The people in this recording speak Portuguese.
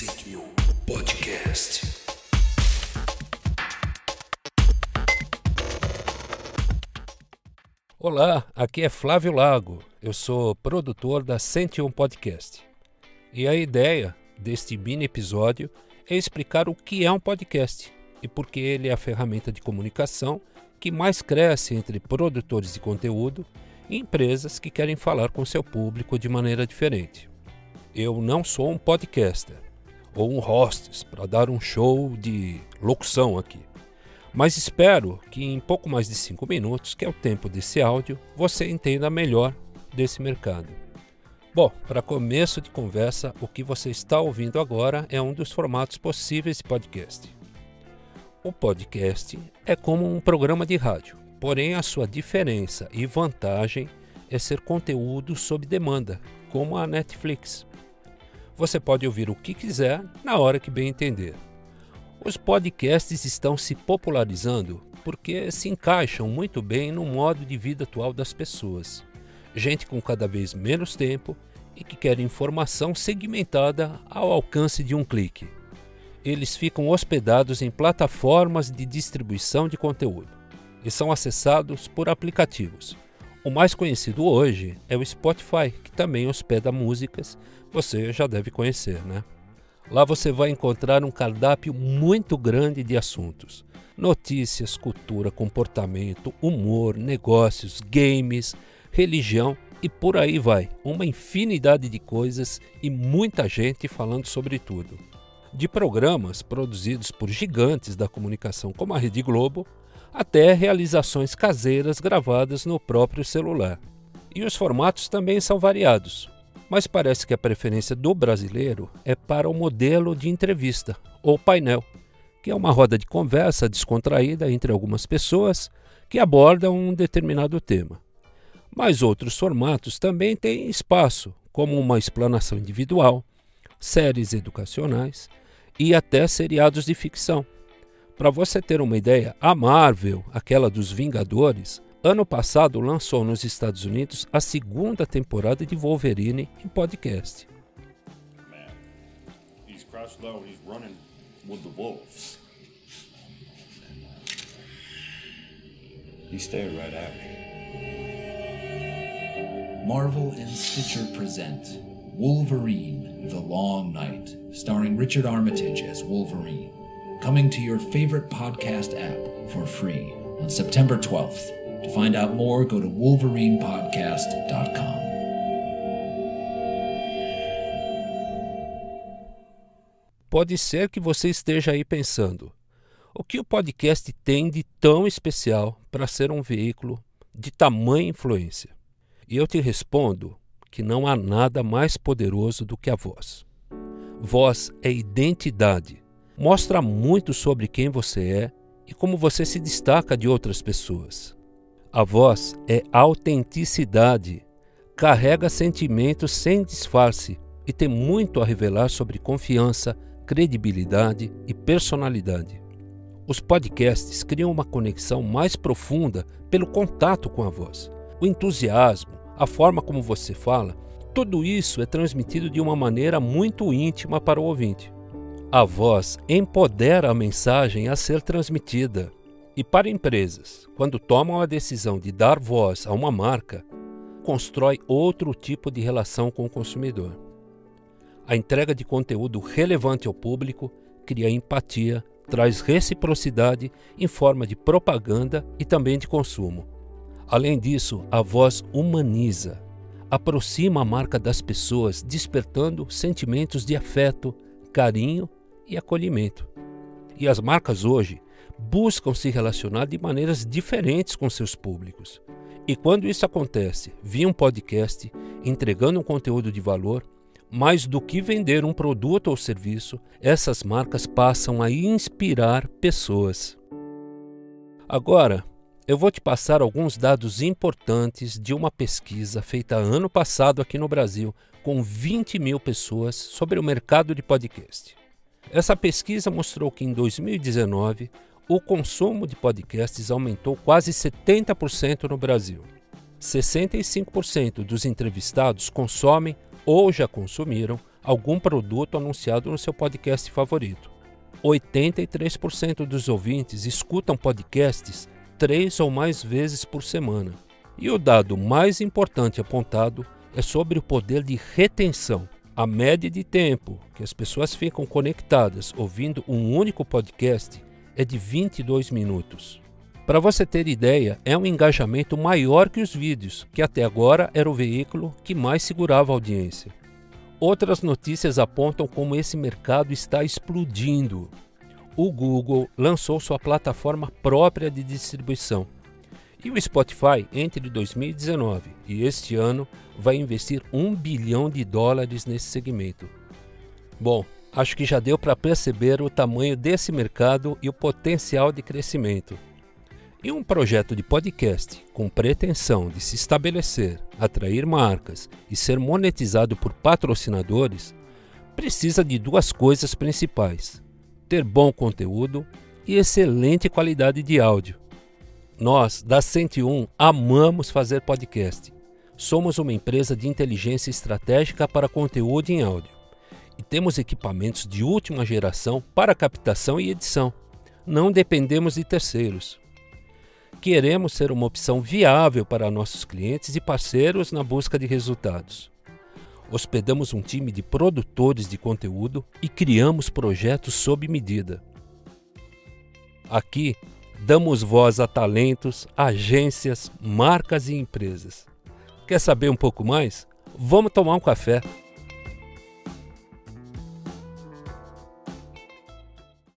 101 Podcast. Olá, aqui é Flávio Lago. Eu sou produtor da 101 Podcast. E a ideia deste mini episódio é explicar o que é um podcast e por que ele é a ferramenta de comunicação que mais cresce entre produtores de conteúdo e empresas que querem falar com seu público de maneira diferente. Eu não sou um podcaster ou um hostess para dar um show de locução aqui. Mas espero que em pouco mais de 5 minutos, que é o tempo desse áudio, você entenda melhor desse mercado. Bom, para começo de conversa, o que você está ouvindo agora é um dos formatos possíveis de podcast. O podcast é como um programa de rádio, porém a sua diferença e vantagem é ser conteúdo sob demanda, como a Netflix. Você pode ouvir o que quiser na hora que bem entender. Os podcasts estão se popularizando porque se encaixam muito bem no modo de vida atual das pessoas. Gente com cada vez menos tempo e que quer informação segmentada ao alcance de um clique. Eles ficam hospedados em plataformas de distribuição de conteúdo e são acessados por aplicativos. O mais conhecido hoje é o Spotify, que também hospeda músicas, você já deve conhecer, né? Lá você vai encontrar um cardápio muito grande de assuntos: notícias, cultura, comportamento, humor, negócios, games, religião e por aí vai. Uma infinidade de coisas e muita gente falando sobre tudo. De programas produzidos por gigantes da comunicação como a Rede Globo, até realizações caseiras gravadas no próprio celular. E os formatos também são variados mas parece que a preferência do brasileiro é para o modelo de entrevista ou painel, que é uma roda de conversa descontraída entre algumas pessoas que abordam um determinado tema. Mas outros formatos também têm espaço, como uma explanação individual, séries educacionais e até seriados de ficção. Para você ter uma ideia, a Marvel, aquela dos Vingadores, Ano passado lançou nos Estados Unidos a segunda temporada de Wolverine em podcast. Man, he's crouched low. He's running with the wolves. He stared right at me. Marvel and Stitcher present Wolverine The Long Night, starring Richard Armitage as Wolverine. Coming to your favorite podcast app for free on September 12th. To find out more, go to wolverinepodcast.com. Pode ser que você esteja aí pensando: o que o podcast tem de tão especial para ser um veículo de tamanha influência? E eu te respondo que não há nada mais poderoso do que a voz. Voz é identidade, mostra muito sobre quem você é e como você se destaca de outras pessoas. A voz é autenticidade, carrega sentimentos sem disfarce e tem muito a revelar sobre confiança, credibilidade e personalidade. Os podcasts criam uma conexão mais profunda pelo contato com a voz. O entusiasmo, a forma como você fala, tudo isso é transmitido de uma maneira muito íntima para o ouvinte. A voz empodera a mensagem a ser transmitida. E para empresas, quando tomam a decisão de dar voz a uma marca, constrói outro tipo de relação com o consumidor. A entrega de conteúdo relevante ao público cria empatia, traz reciprocidade em forma de propaganda e também de consumo. Além disso, a voz humaniza, aproxima a marca das pessoas, despertando sentimentos de afeto, carinho e acolhimento. E as marcas hoje buscam se relacionar de maneiras diferentes com seus públicos. E quando isso acontece via um podcast, entregando um conteúdo de valor, mais do que vender um produto ou serviço, essas marcas passam a inspirar pessoas. Agora, eu vou te passar alguns dados importantes de uma pesquisa feita ano passado aqui no Brasil com 20 mil pessoas sobre o mercado de podcast. Essa pesquisa mostrou que em 2019 o consumo de podcasts aumentou quase 70% no Brasil. 65% dos entrevistados consomem ou já consumiram algum produto anunciado no seu podcast favorito. 83% dos ouvintes escutam podcasts três ou mais vezes por semana. E o dado mais importante apontado é sobre o poder de retenção. A média de tempo que as pessoas ficam conectadas ouvindo um único podcast é de 22 minutos. Para você ter ideia, é um engajamento maior que os vídeos, que até agora era o veículo que mais segurava a audiência. Outras notícias apontam como esse mercado está explodindo. O Google lançou sua plataforma própria de distribuição. E o Spotify, entre 2019 e este ano, vai investir um bilhão de dólares nesse segmento. Bom, acho que já deu para perceber o tamanho desse mercado e o potencial de crescimento. E um projeto de podcast com pretensão de se estabelecer, atrair marcas e ser monetizado por patrocinadores precisa de duas coisas principais: ter bom conteúdo e excelente qualidade de áudio. Nós, da 101, amamos fazer podcast. Somos uma empresa de inteligência estratégica para conteúdo em áudio e temos equipamentos de última geração para captação e edição. Não dependemos de terceiros queremos ser uma opção viável para nossos clientes e parceiros na busca de resultados. Hospedamos um time de produtores de conteúdo e criamos projetos sob medida. Aqui, damos voz a talentos, agências, marcas e empresas. Quer saber um pouco mais? Vamos tomar um café.